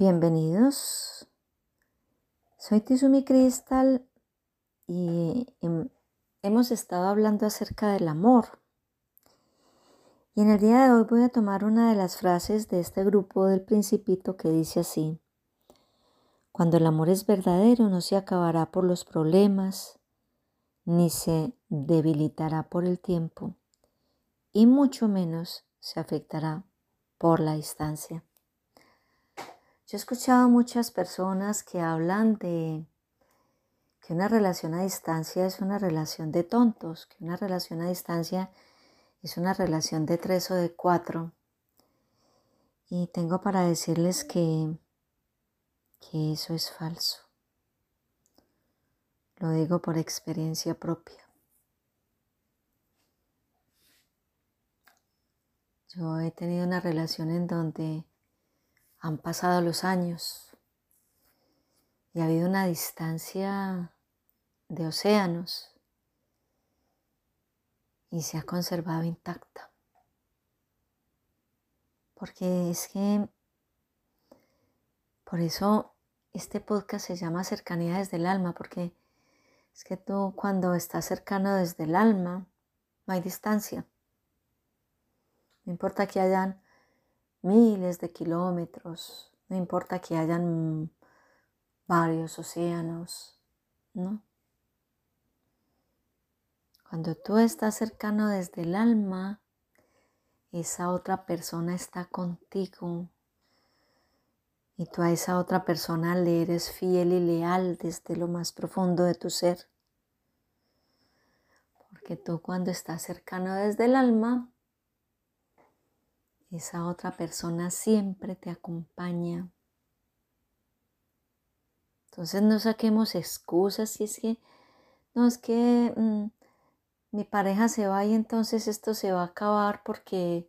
Bienvenidos. Soy Tizumi Crystal y hemos estado hablando acerca del amor. Y en el día de hoy voy a tomar una de las frases de este grupo del principito que dice así. Cuando el amor es verdadero no se acabará por los problemas, ni se debilitará por el tiempo, y mucho menos se afectará por la distancia. Yo he escuchado muchas personas que hablan de que una relación a distancia es una relación de tontos, que una relación a distancia es una relación de tres o de cuatro. Y tengo para decirles que, que eso es falso. Lo digo por experiencia propia. Yo he tenido una relación en donde han pasado los años y ha habido una distancia de océanos y se ha conservado intacta. Porque es que, por eso este podcast se llama Cercanía desde el alma, porque es que tú cuando estás cercano desde el alma, no hay distancia. No importa que hayan miles de kilómetros, no importa que hayan varios océanos, ¿no? Cuando tú estás cercano desde el alma, esa otra persona está contigo y tú a esa otra persona le eres fiel y leal desde lo más profundo de tu ser. Porque tú cuando estás cercano desde el alma, esa otra persona siempre te acompaña. Entonces no saquemos excusas si es que, no es que mm, mi pareja se va y entonces esto se va a acabar porque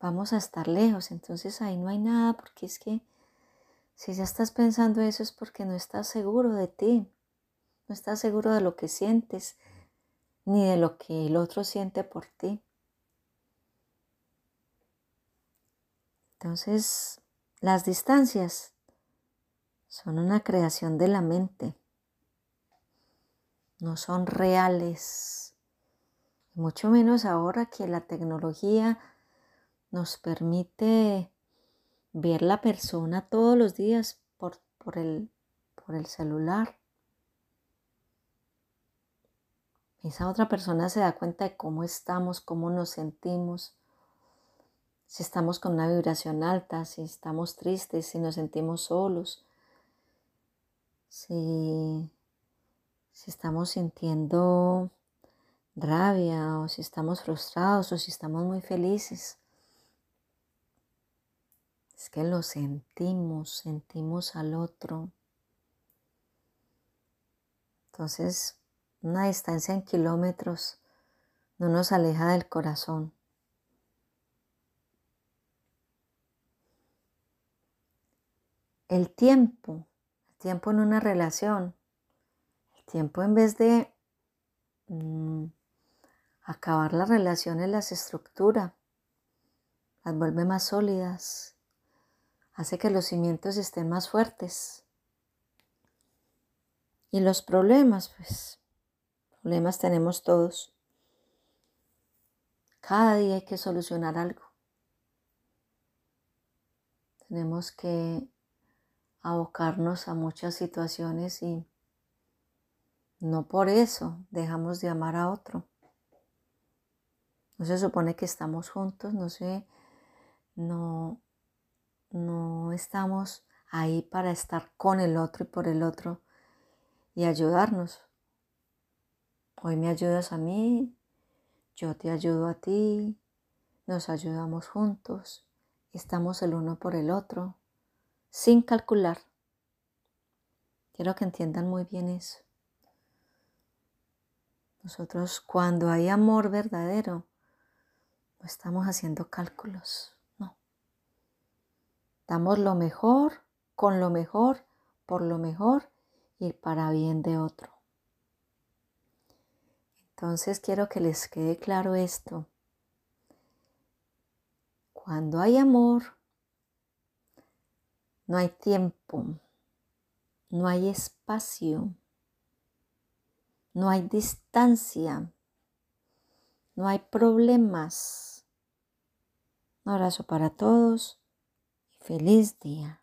vamos a estar lejos. Entonces ahí no hay nada porque es que si ya estás pensando eso es porque no estás seguro de ti, no estás seguro de lo que sientes ni de lo que el otro siente por ti. Entonces, las distancias son una creación de la mente, no son reales, mucho menos ahora que la tecnología nos permite ver la persona todos los días por, por, el, por el celular. Esa otra persona se da cuenta de cómo estamos, cómo nos sentimos, si estamos con una vibración alta, si estamos tristes, si nos sentimos solos, si, si estamos sintiendo rabia o si estamos frustrados o si estamos muy felices. Es que lo sentimos, sentimos al otro. Entonces, una distancia en kilómetros no nos aleja del corazón. El tiempo, el tiempo en una relación, el tiempo en vez de mm, acabar las relaciones las estructura, las vuelve más sólidas, hace que los cimientos estén más fuertes. Y los problemas, pues, problemas tenemos todos. Cada día hay que solucionar algo. Tenemos que abocarnos a muchas situaciones y no por eso dejamos de amar a otro. No se supone que estamos juntos, no sé, no, no estamos ahí para estar con el otro y por el otro y ayudarnos. Hoy me ayudas a mí, yo te ayudo a ti, nos ayudamos juntos, estamos el uno por el otro sin calcular. Quiero que entiendan muy bien eso. Nosotros cuando hay amor verdadero, no estamos haciendo cálculos, no. Damos lo mejor, con lo mejor, por lo mejor y para bien de otro. Entonces quiero que les quede claro esto. Cuando hay amor, no hay tiempo, no hay espacio, no hay distancia, no hay problemas. Un abrazo para todos y feliz día.